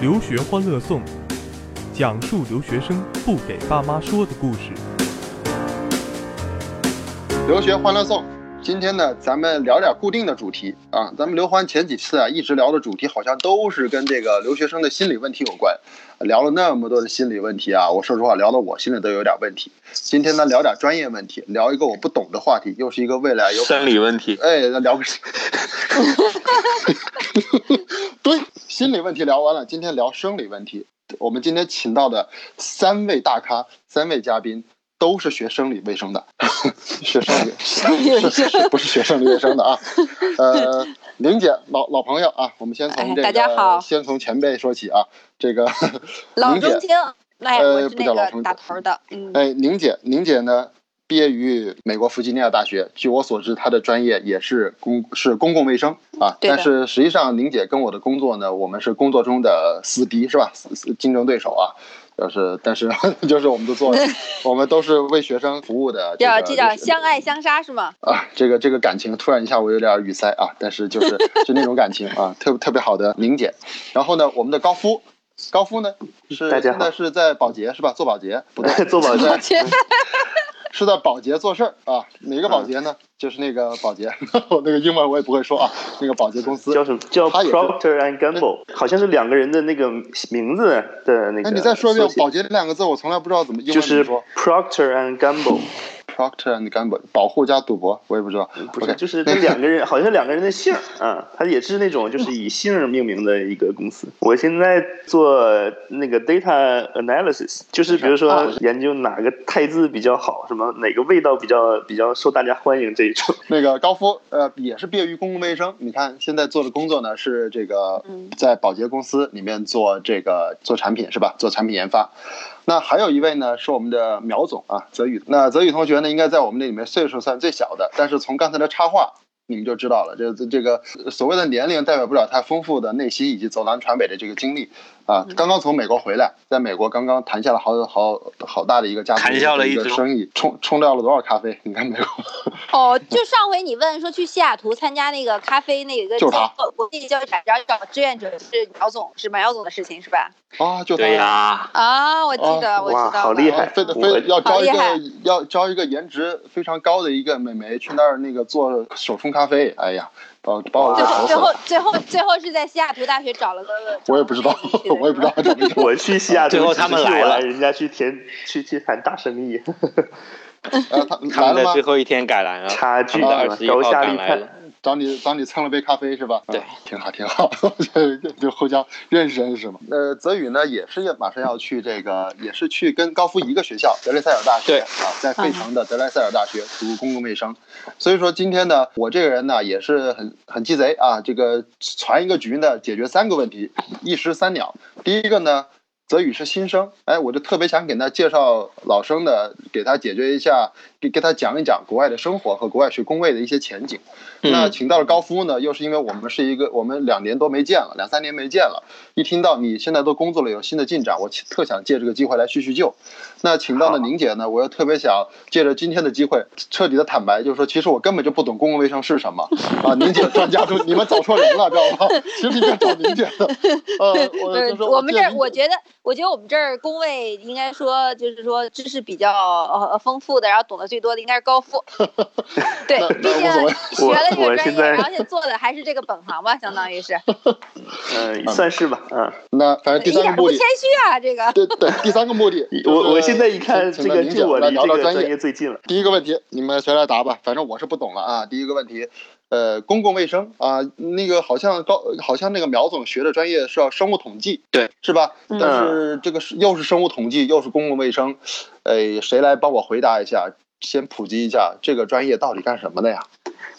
留学欢乐颂，讲述留学生不给爸妈说的故事。留学欢乐颂，今天呢，咱们聊点固定的主题啊。咱们刘欢前几次啊，一直聊的主题好像都是跟这个留学生的心理问题有关，聊了那么多的心理问题啊，我说实话，聊的我心里都有点问题。今天呢，聊点专业问题，聊一个我不懂的话题，又是一个未来有生理问题。哎，那聊个 对，心理问题聊完了，今天聊生理问题。我们今天请到的三位大咖，三位嘉宾都是学生理卫生的，学生理 是是不是学生理卫生的啊？呃，玲姐老老朋友啊，我们先从哎这大家好个先从前辈说起啊，这个 老玲姐中青，哎，呃我是那不叫老中个打头的，嗯，哎，宁姐，玲姐呢，毕业于美国弗吉尼亚大学。据我所知，她的专业也是公是公共卫生啊。但是实际上，玲姐跟我的工作呢，我们是工作中的死敌，是吧？死死竞争对手啊。就是，但是 就是我们都做，我们都是为学生服务的这个。叫这叫相爱相杀是吗？啊，这个这个感情突然一下我有点语塞啊，但是就是就那种感情啊，特特别好的凝结。然后呢，我们的高夫，高夫呢是大家好现在是在保洁是吧？做保洁不对，做保洁是在保洁做事儿啊。哪个保洁呢？就是那个保洁，我那个英文我也不会说啊。那个保洁公司叫什么？叫 Procter and Gamble，好像是两个人的那个名字的那个。哎，你再说一遍“保洁”这两个字，我从来不知道怎么英就是。Procter and Gamble，Procter and Gamble，保护加赌博，我也不知道。不是就是那两个人，好像是两个人的姓儿啊，他也是那种就是以姓儿命名的一个公司。我现在做那个 data analysis，就是比如啊说研究哪个汰字比较好，什么哪个味道比较比较受大家欢迎这一种。那个高夫，呃，也是毕业于公共卫生。你看现在做的工作呢，是这个嗯在保洁公司里面做这个做产品是吧？做产品研发。那还有一位呢，是我们的苗总啊，泽宇。那泽宇同学呢，应该在我们这里面岁数算最小的，但是从刚才的插画。你们就知道了，这这这个所谓的年龄代表不了他丰富的内心以及走南闯北的这个经历啊。刚刚从美国回来，在美国刚刚谈下了好好好大的一个家族谈下了的一个生意，冲冲掉了多少咖啡？你看美国。哦，就上回你问说去西雅图参加那个咖啡那个就是他国际教育展，然后找志愿者是姚总，是吧？姚总的事情是吧？啊，就他对呀，啊，我记得，哦我知道好厉害啊非得非得要招一个要招一个颜值非常高的一个美眉去那儿那个做手冲咖啡，哎呀，把我把我最给愁死了。后最后最后最后是在西雅图大学找了个，我也不知道我也不知道是吧找没找。我去西雅图，最后他们来了人家去填去去谈大生意，呃，他他们来了吗？在最后一天赶来了，差距他们的啊二来了。。找你找你蹭了杯咖啡是吧？对啊挺好挺好，就就互相认识认识嘛。呃，泽宇呢也是要马上要去这个，也是去跟高夫一个学校德雷塞尔大学对啊，在费城的德莱塞尔大学读公共卫生。所以说今天呢，我这个人呢也是很很鸡贼啊，这个传一个局呢，解决三个问题，一石三鸟。第一个呢。泽宇是新生，哎，我就特别想给他介绍老生的，给他解决一下，给给他讲一讲国外的生活和国外学工位的一些前景。那嗯请到了高夫呢，又是因为我们是一个，我们两年多没见了，两三年没见了。一听到你现在都工作了，有新的进展，我特想借这个机会来叙叙旧。那请到了宁姐呢，我又特别想借着今天的机会，彻底的坦白，就是说，其实我根本就不懂公共卫生是什么啊。宁姐专家都，你们找错人了，知道吗？其实应该找宁姐的。呃，我我们这儿，我觉得，我觉得我们这儿工位应该说，就是说知识比较呃丰富的，然后懂得最多的应该是高富。对那，毕竟学了这个专业，我现在然后现在做的还是这个本行吧，相当于是，嗯，算是吧，嗯。那反正第三个目的，谦虚啊，这个。对对，第三个目的，我我现在一看，请这个就我离这个专聊聊专业业最近了。第一个问题，你们谁来答吧？反正我是不懂了啊。第一个问题，呃，公共卫生啊，那个好像高，好像那个苗总学的专业是要生物统计，对，是吧？嗯但是这个是又是生物统计，又是公共卫生，呃，谁来帮我回答一下？先普及一下这个专业到底干什么的呀？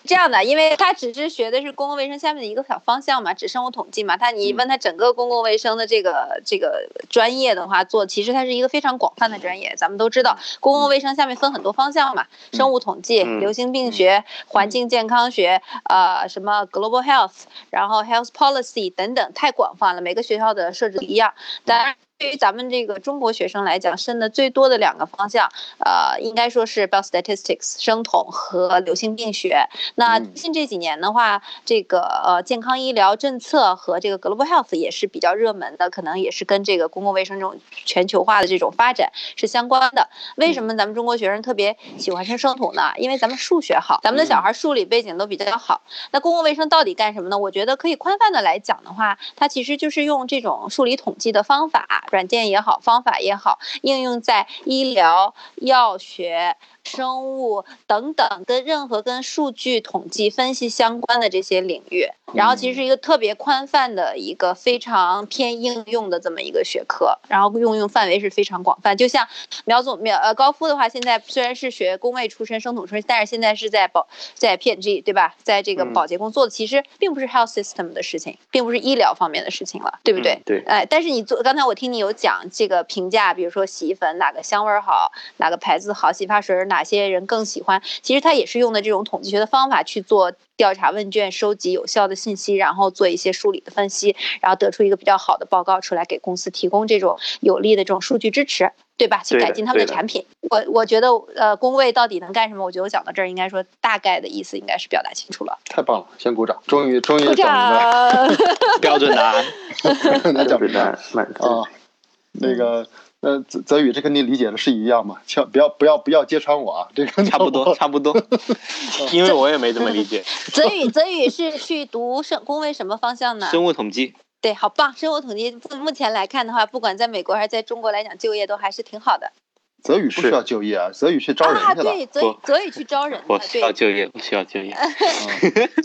这样的，因为他只是学的是公共卫生下面的一个小方向嘛，只生物统计嘛。他你问他整个公共卫生的这个这个专业的话，做其实它是一个非常广泛的专业。咱们都知道，公共卫生下面分很多方向嘛，生物统计、嗯流行病学、环境健康学，呃，什么 global health，然后 health policy 等等，太广泛了，每个学校的设置不一样。当然。于咱们这个中国学生来讲，申的最多的两个方向，呃，应该说是 biostatistics 生统和流行病学。那近这几年的话，这个呃健康医疗政策和这个 global health 也是比较热门的，可能也是跟这个公共卫生这种全球化的这种发展是相关的。为什么咱们中国学生特别喜欢申生统呢？因为咱们数学好，咱们的小孩数理背景都比较好。那公共卫生到底干什么呢？我觉得可以宽泛的来讲的话，它其实就是用这种数理统计的方法，软件也好，方法也好，应用在医疗、药学。生物等等，跟任何跟数据统计分析相关的这些领域，然后其实是一个特别宽泛的一个非常偏应用的这么一个学科，然后应用范围是非常广泛。就像苗总苗呃高夫的话，现在虽然是学工位出身、生统出身，但是现在是在保在 P&G 对吧，在这个保洁工作的，其实并不是 health system 的事情，并不是医疗方面的事情了，对不对？对。哎，但是你做刚才我听你有讲这个评价，比如说洗衣粉哪个香味好，哪个牌子好，洗发水哪。哪些人更喜欢？其实他也是用的这种统计学的方法去做调查问卷，收集有效的信息，然后做一些梳理的分析，然后得出一个比较好的报告出来，给公司提供这种有力的这种数据支持，对吧？去改进他们的产品。我我觉得，呃，工位到底能干什么？我觉得我讲到这儿，应该说大概的意思应该是表达清楚了。太棒了，先鼓掌！终于终于鼓掌！标准答案，那标准答案啊，那个。呃，泽泽宇，这跟你理解的是一样吗？千不要不要不要揭穿我啊！这个差不多差不多，因为我也没这么理解。泽宇，泽宇是去读生工位什么方向呢？生物统计。对，好棒！生物统计目前来看的话，不管在美国还是在中国来讲，就业都还是挺好的。泽宇不需要就业啊，泽宇去招人去了。啊，对，泽泽宇去招人。不需要就业，不需要就业。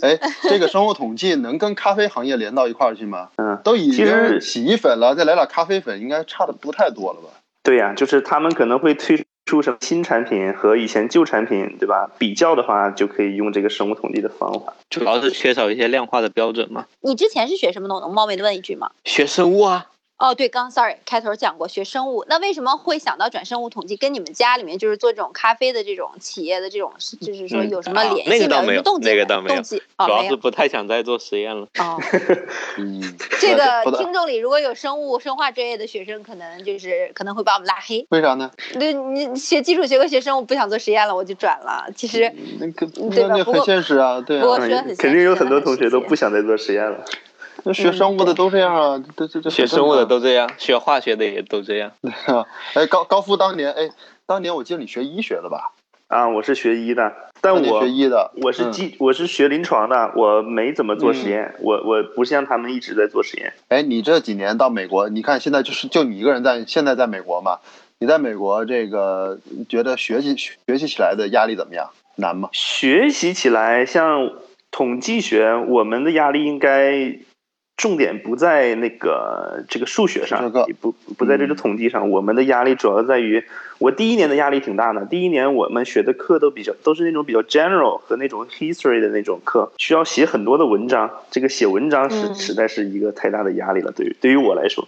哎，这个生物统计能跟咖啡行业连到一块儿去吗？嗯，都已经洗衣粉了，再来点咖啡粉，应该差的不太多了吧？对呀，就是他们可能会推出什么新产品和以前旧产品，对吧？比较的话，就可以用这个生物统计的方法。主要是缺少一些量化的标准嘛。你之前是学什么的？我能冒昧的问一句吗？学生物啊。哦，对，刚 sorry 开头讲过学生物，那为什么会想到转生物统计？跟你们家里面就是做这种咖啡的这种企业的这种，就是说有什么联系？那个倒没有，那个倒没有，主要是不太想再做实验了。哦，嗯，这个听众里如果有生物生化专业的学生，可能就是可能会把我们拉黑。为啥呢？对，你学基础学科学生物不想做实验了，我就转了。其实，那个对吧？很现实啊，对啊，肯定有很多同学都不想再做实验了。那学生物的都这样啊，这这这学生物的都这样，学化学的也都这样。哎，高高夫当年，哎，当年我记得你学医学的吧？啊，我是学医的，但我学医的，我是基，我是学临床的，我没怎么做实验，我我不像他们一直在做实验。哎，你这几年到美国，你看现在就是就你一个人在，现在在美国嘛？你在美国这个觉得学习学习起来的压力怎么样？难吗？学习起来，像统计学，我们的压力应该。重点不在那个这个数学上，不不在这个统计上。我们的压力主要在于，我第一年的压力挺大的。第一年我们学的课都比较都是那种比较 general 和那种 history 的那种课，需要写很多的文章。这个写文章是实在是一个太大的压力了。对于对于我来说，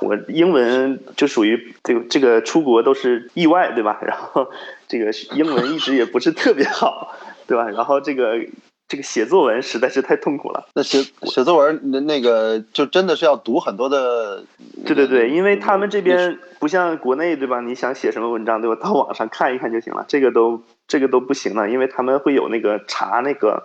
我英文就属于这个这个出国都是意外，对吧？然后这个英文一直也不是特别好，对吧？然后这个。这个写作文实在是太痛苦了。那写写作文，那那个就真的是要读很多的。对对对，因为他们这边不像国内，对吧？你想写什么文章，对吧？到网上看一看就行了。这个都这个都不行了，因为他们会有那个查那个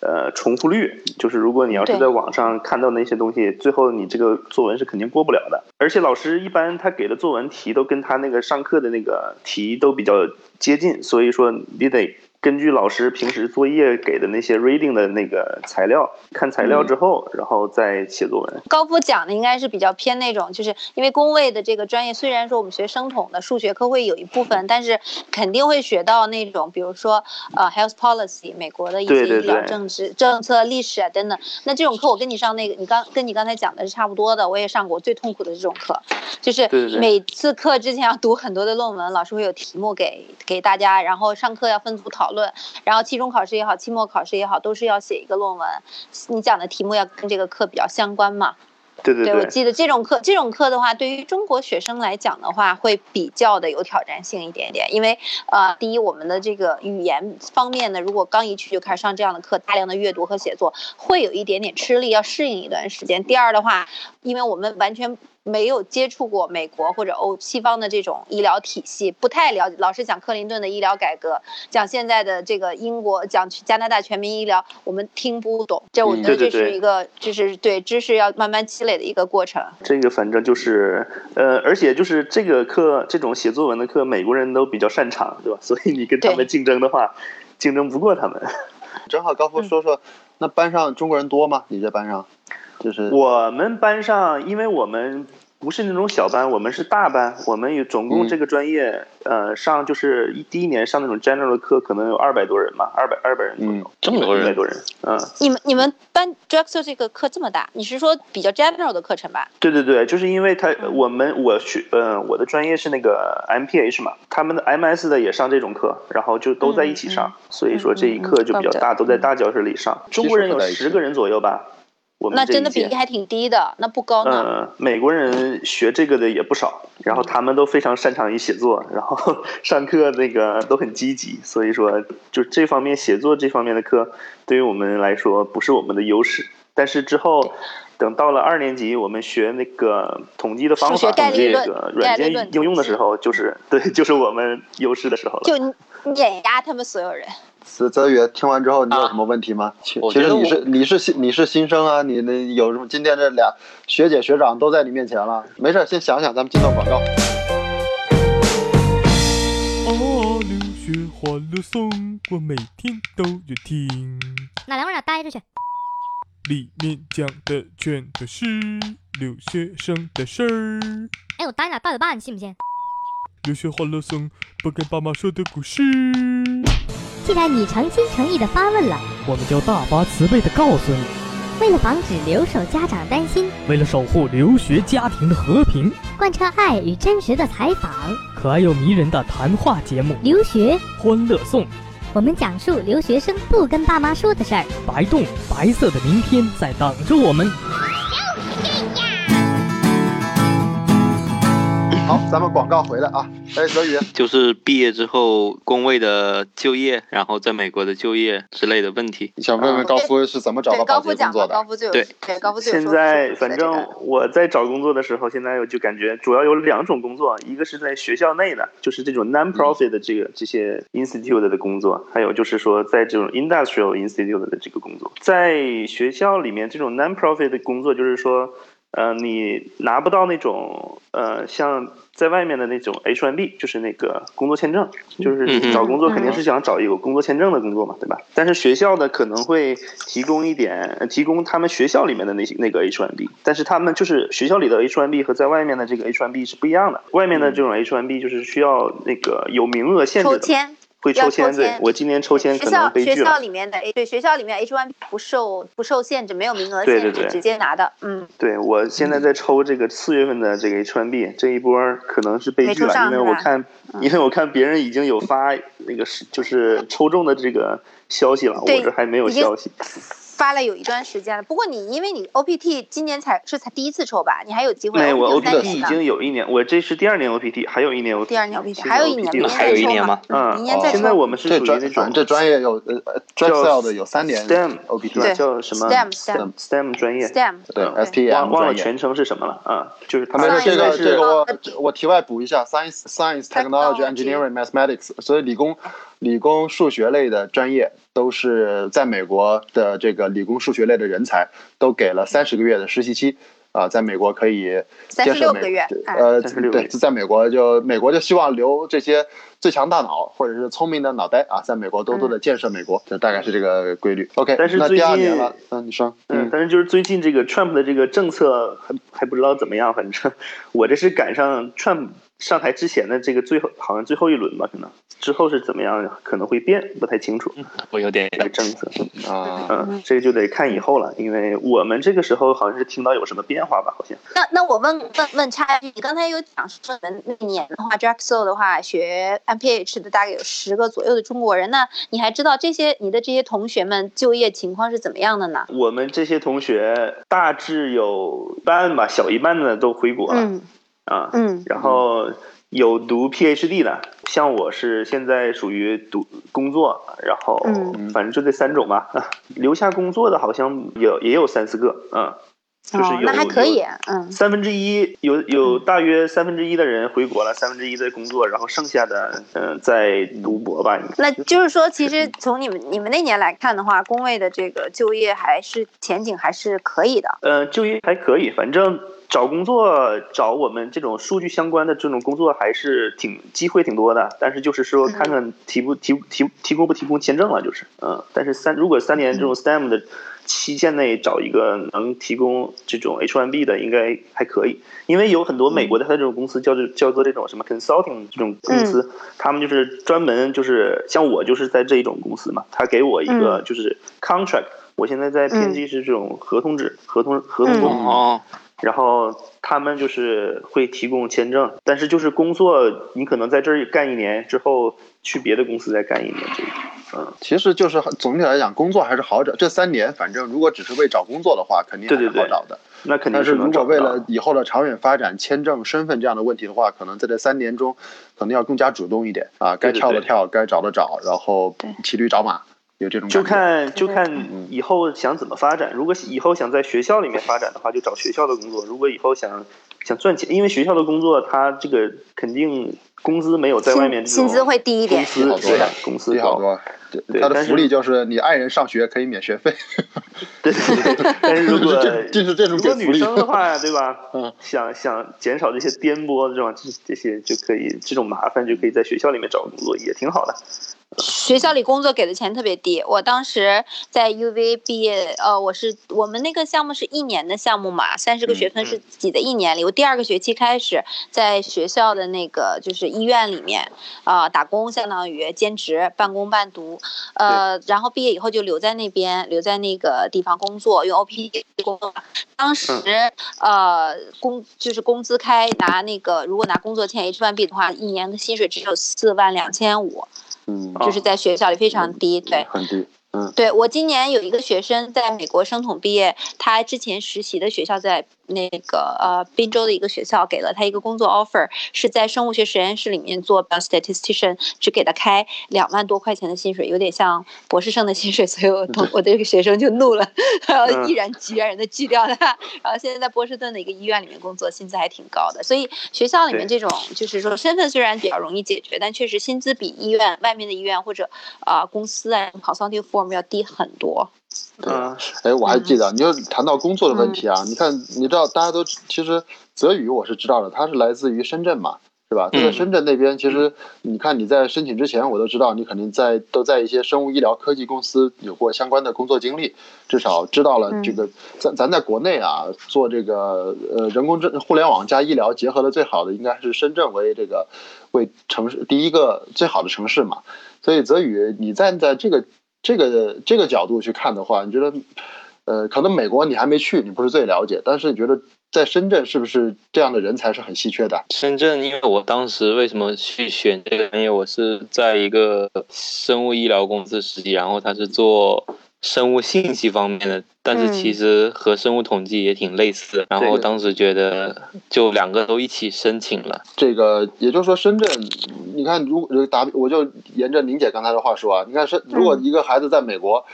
呃重复率，就是如果你要是在网上看到那些东西，最后你这个作文是肯定过不了的。而且老师一般他给的作文题都跟他那个上课的那个题都比较接近，所以说你得。根据老师平时作业给的那些 reading 的那个材料，看材料之后，然后再写作文。高夫讲的应该是比较偏那种，就是因为工位的这个专业，虽然说我们学生统的数学科会有一部分，但是肯定会学到那种，比如说呃 health policy 美国的一些医疗政治政策历史啊等等。那这种课我跟你上那个，你刚跟你刚才讲的是差不多的，我也上过。最痛苦的这种课，就是每次课之前要读很多的论文，老师会有题目给给大家，然后上课要分组讨论。论，然后期中考试也好，期末考试也好，都是要写一个论文。你讲的题目要跟这个课比较相关嘛？对对对，我记得这种课，这种课的话，对于中国学生来讲的话，会比较的有挑战性一点点。因为呃，第一，我们的这个语言方面呢，如果刚一去就开始上这样的课，大量的阅读和写作，会有一点点吃力，要适应一段时间。第二的话，因为我们完全。没有接触过美国或者欧西方的这种医疗体系，不太了解。老师讲克林顿的医疗改革，讲现在的这个英国，讲加拿大全民医疗，我们听不懂。这我觉得这是一个，就是对知识要慢慢积累的一个过程。这个反正就是，呃，而且就是这个课，这种写作文的课，美国人都比较擅长，对吧？所以你跟他们竞争的话，竞争不过他们。正好高夫说说，那班上中国人多吗？你这班上？就是我们班上，因为我们不是那种小班，我们是大班。我们有总共这个专业，呃，上就是一第一年上那种 general 的课，可能有二百多人吧，二百二百人左右，这么多人，二百多人。嗯，你们你们班 Drexel 这个课这么大，你是说比较 general 的课程吧？对对对，就是因为他我们我学，呃，我的专业是那个 MPH 嘛，他们的 MS 的也上这种课，然后就都在一起上，所以说这一课就比较大，都在大教室里上。中国人有十个人左右吧。那真的比例还挺低的，那不高呢。嗯，美国人学这个的也不少，然后他们都非常擅长于写作，然后 上课那个都很积极，所以说就这方面写作这方面的课，对于我们来说不是我们的优势。但是之后等到了二年级，我们学那个统计的方法，这个软件应用的时候，就是对，就是我们优势的时候了。就碾压他们所有人。泽泽宇听完之后，你有什么问题吗？其实你是你是新你是新生啊，你那有什么？今天这俩学姐学长都在你面前了，没事，先想想，咱们进段广告。哦，留学欢乐颂，我每天都有听。哪两位俩待着去？里面讲的全都是留学生的事儿。哎，我带你俩带着办，信不信？留学欢乐颂，不跟爸妈说的故事。既然你诚心诚意的发问了，我们就大发慈悲的告诉你：为了防止留守家长担心，为了守护留学家庭的和平，贯彻爱与真实的采访，可爱又迷人的谈话节目《留学欢乐颂》，我们讲述留学生不跟爸妈说的事儿。白洞白色的明天在等着我们。好，咱们广告回来啊！哎，泽宇，就是毕业之后工位的就业，然后在美国的就业之类的问题。想问问高夫是怎么找到保洁工作的？高夫就对对高夫就现在反正我在找工作的时候，现在我就感觉主要有两种工作，一个是在学校内的，就是这种 non-profit 的这个这些 institute 的工作，还有就是说在这种 industrial institute 的这个工作。在学校里面，这种 non-profit 的工作就是说。呃，你拿不到那种呃，像在外面的那种 H1B，就是那个工作签证，就是找工作肯定是想找有工作签证的工作嘛，对吧？但是学校的可能会提供一点，提供他们学校里面的那些那个 H1B，但是他们就是学校里的 H1B 和在外面的这个 H1B 是不一样的。外面的这种 H1B 就是需要那个有名额限制的。会抽签，对我今年抽签可能。学校学校里面的对学校里面 H one 不受不受限制，没有名额限制，直接拿的。嗯，对我现在在抽这个四月份的这个 H one B，这一波可能是悲剧了，因为我看，因为我看别人已经有发那个是就是抽中的这个消息了，我这还没有消息。发了有一段时间了，不过你因为你 OPT 今年才是才第一次抽吧，你还有机会。没，我 OPT 已经有一年，我这是第二年 OPT，还有一年 OPT。第二年 OPT 还有一年，还有一年吗？嗯，明年再抽。现在我们是属于那种这专业有呃，Drexel 的有三年 STEM OPT，叫什么 STEM STEM STEM 专业。STEM 对 STEM 忘忘了全称是什么了啊？就是他们这个这个我我题外补一下，Science Science Technology Engineering Mathematics，所以理工。理工数学类的专业都是在美国的这个理工数学类的人才都给了三十个月的实习期啊，在美国可以三十六个月，呃，对，在美国就美国就希望留这些最强大脑或者是聪明的脑袋啊，在美国多多的建设美国，这大概是这个规律。OK，但是那第二年了，嗯，你说，嗯，但是就是最近这个 Trump 的这个政策还还不知道怎么样，反正 我这是赶上 Trump。上台之前的这个最后好像最后一轮吧，可能之后是怎么样，可能会变，不太清楚。我有点这个政策啊，嗯，这个就得看以后了，因为我们这个时候好像是听到有什么变化吧，好像。那那我问问问插一句，你刚才有讲说你们那年的话，Drexel 的话学 MPH 的大概有十个左右的中国人，那你还知道这些你的这些同学们就业情况是怎么样的呢？我们这些同学大致有半吧，小一半的都回国了。啊，嗯，然后有读 PhD 的，像我是现在属于读工作，然后反正就这三种吧。留下工作的好像有也有三四个，嗯，就是有那还可以，嗯，三分之一有有大约三分之一的人回国了，三分之一在工作，然后剩下的嗯在读博吧。那就是说，其实从你们你们那年来看的话，工位的这个就业还是前景还是可以的。呃，就业还可以，反正。找工作找我们这种数据相关的这种工作还是挺机会挺多的，但是就是说看看提不提提提供不提供签证了，就是嗯，但是三如果三年这种 STEM 的期限内找一个能提供这种 H1B 的，应该还可以，因为有很多美国的他这种公司叫做叫做这种什么 consulting 这种公司，他们就是专门就是像我就是在这一种公司嘛，他给我一个就是 contract，我现在在编辑是这种合同制合同合同工。然后他们就是会提供签证，但是就是工作，你可能在这儿干一年之后，去别的公司再干一年，这个，嗯，其实就是总体来讲，工作还是好找。这三年，反正如果只是为找工作的话，肯定还是好找的。那肯定。但是如果为了以后的长远发展、签证、身份这样的问题的话，可能在这三年中，可能要更加主动一点啊，该跳的跳，该找的找，然后骑驴找马。有这种就看就看以后想怎么发展。如果以后想在学校里面发展的话，就找学校的工作。如果以后想想赚钱，因为学校的工作，他这个肯定工资没有在外面薪资会低一点，好多的，工资好多。对，他的福利就是你爱人上学可以免学费。对对对。但是如果 就是这种如果女生的话，对吧？嗯。想想减少这些颠簸这种这这些就可以，这种麻烦就可以在学校里面找工作，也挺好的。学校里工作给的钱特别低，我当时在 UVA 毕业，呃，我是我们那个项目是一年的项目嘛，三十个学分是挤的一年里。我第二个学期开始在学校的那个就是医院里面啊打工，相当于兼职，半工半读。呃，然后毕业以后就留在那边，留在那个地方工作，用 OPT 工作。当时呃工就是工资开拿那个，如果拿工作签 H1B 的话，一年的薪水只有四万两千五。嗯，就是在学校里非常低，对，很低。嗯，对我今年有一个学生在美国生统毕业，他之前实习的学校在。那个呃，滨州的一个学校给了他一个工作 offer，是在生物学实验室里面做 statistician，只给他开两万多块钱的薪水，有点像博士生的薪水，所以我 同我的这个学生就怒了，然后毅然决然的拒掉他。然后现在在波士顿的一个医院里面工作，薪资还挺高的。所以学校里面这种就是说身份虽然比较容易解决，但确实薪资比医院外面的医院或者啊公司啊跑 i v form 要低很多。对，哎，我还记得，你就谈到工作的问题啊，你看，你知道，大家都其实泽宇我是知道的，他是来自于深圳嘛，是吧？他在深圳那边，其实你看你在申请之前，我都知道你肯定在都在一些生物医疗科技公司有过相关的工作经历，至少知道了这个咱咱在国内啊做这个呃人工智互联网加医疗结合的最好的，应该是深圳为这个为城市第一个最好的城市嘛，所以泽宇你站在这个。这个这个角度去看的话，你觉得，呃，可能美国你还没去，你不是最了解，但是你觉得在深圳是不是这样的人才是很稀缺的？深圳，因为我当时为什么去选这个专业，我是在一个生物医疗公司实习，然后他是做。生物信息方面的，但是其实和生物统计也挺类似。然后当时觉得就两个都一起申请了。这个也就是说，深圳，你看，如果打，我就沿着宁姐刚才的话说啊，你看深，如果一个孩子在美国。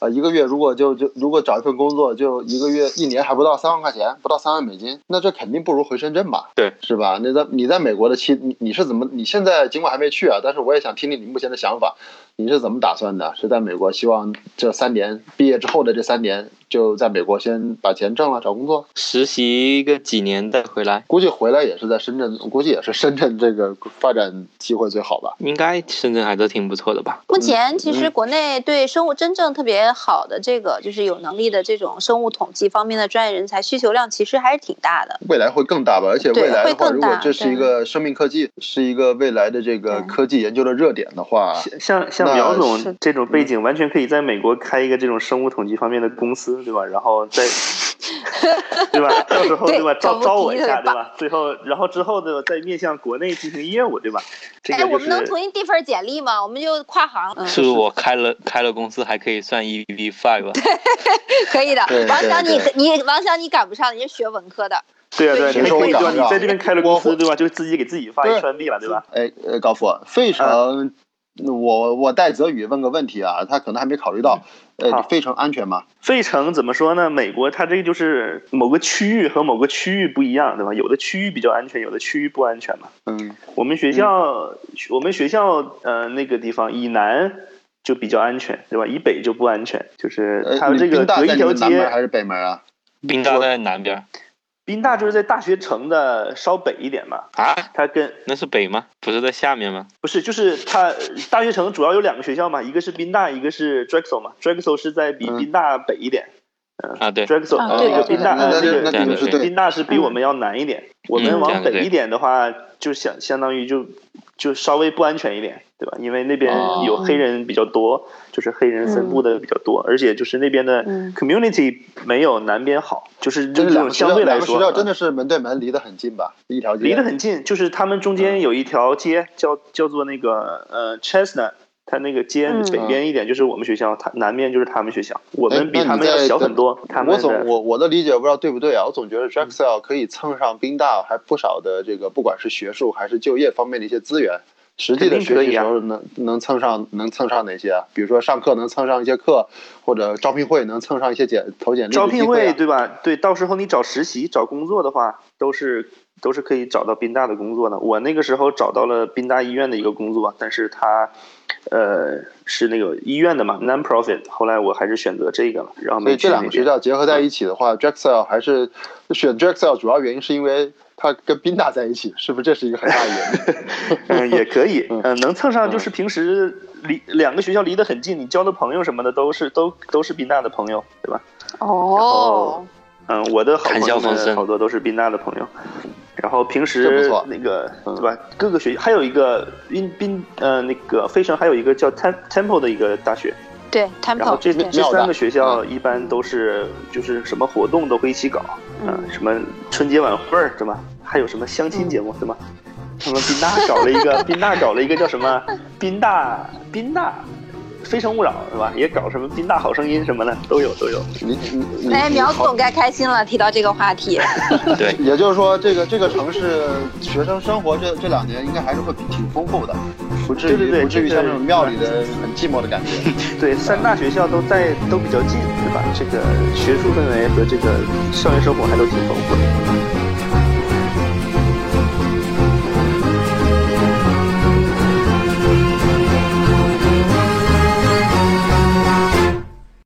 啊，一个月如果就就如果找一份工作，就一个月一年还不到三万块钱，不到三万美金，那这肯定不如回深圳吧？对，是吧？你在你在美国的期，你你是怎么？你现在尽管还没去啊，但是我也想听听你目前的想法，你是怎么打算的？是在美国希望这三年毕业之后的这三年？就在美国先把钱挣了，找工作，实习个几年再回来。估计回来也是在深圳，估计也是深圳这个发展机会最好吧。应该深圳还都挺不错的吧。目前其实国内对生物真正特别好的这个，就是有能力的这种生物统计方面的专业人才需求量其实还是挺大的。未来会更大吧？而且未来的话，如果这是一个生命科技，是一个未来的这个科技研究的热点的话，像像苗总这种背景，完全可以在美国开一个这种生物统计方面的公司。对吧？然后再，对吧？到时候对吧？招招我一下，对吧？最后，然后之后的再面向国内进行业务，对吧？哎，我们能重新递份简历吗？我们就跨行。是不是我开了开了公司还可以算 E V five？可以的。王翔，你你王翔，你赶不上，你是学文科的。对啊，对，你可以对吧？你在这边开了公司，对吧？就自己给自己发一圈地了，对吧？哎，呃，高富，费城，我我带泽宇问个问题啊，他可能还没考虑到。呃，费城安全吗？费城怎么说呢？美国它这个就是某个区域和某个区域不一样，对吧？有的区域比较安全，有的区域不安全嘛。嗯，我们学校，我们学校呃那个地方以南就比较安全，对吧？以北就不安全，就是它这个隔一条街还是北门啊？宾大在南边。宾大就是在大学城的稍北一点嘛。啊，它跟那是北吗？不是在下面吗？不是，就是它大学城主要有两个学校嘛，一个是宾大，一个是 Drexel 嘛。Drexel 是在比宾大北一点。嗯啊，对，Drexel 那个宾大，那个那个宾大是比我们要难一点。我们往北一点的话，就相相当于就就稍微不安全一点。对吧？因为那边有黑人比较多，就是黑人分布的比较多，而且就是那边的 community 没有南边好，就是这种相对来说，学校真的是门对门离得很近吧？一条街离得很近，就是他们中间有一条街叫叫做那个呃 Chestnut，它那个尖北边一点就是我们学校，它南面就是他们学校，我们比他们要小很多。我总我我的理解不知道对不对啊？我总觉得 Drexel 可以蹭上宾大还不少的这个，不管是学术还是就业方面的一些资源。实际的学习时候能能蹭上能蹭上哪些啊？比如说上课能蹭上一些课，或者招聘会能蹭上一些简投简历。招聘会对吧？对，到时候你找实习找工作的话，都是都是可以找到宾大的工作的。我那个时候找到了宾大医院的一个工作，但是他呃是那个医院的嘛，non-profit。后来我还是选择这个了。然后所以这两个学校结合在一起的话，Drexel 还是选 Drexel 主要原因是因为。它跟宾大在一起，是不是这是一个很大的原因？嗯，也可以，嗯，能蹭上就是平时离两个学校离得很近，你交的朋友什么的都是都都是宾大的朋友，对吧？哦，嗯，我的好朋友好多都是宾大的朋友，然后平时那个对吧？各个学校还有一个宾宾呃那个费城还有一个叫 Tem Temple 的一个大学。对，然后这这三个学校一般都是就是什么活动都会一起搞，嗯，什么春节晚会儿对吧？还有什么相亲节目对吗？他们宾大搞了一个，宾大搞了一个叫什么？宾大宾大。非诚勿扰是吧？也搞什么宾大好声音什么的都有都有。你你哎，苗总该开心了，提到这个话题。对，也就是说，这个这个城市学生生活这这两年应该还是会挺丰富的，不至于不至于像这种庙里的很寂寞的感觉。对，三大学校都在都比较近，对吧？这个学术氛围和这个校园生活还都挺丰富的。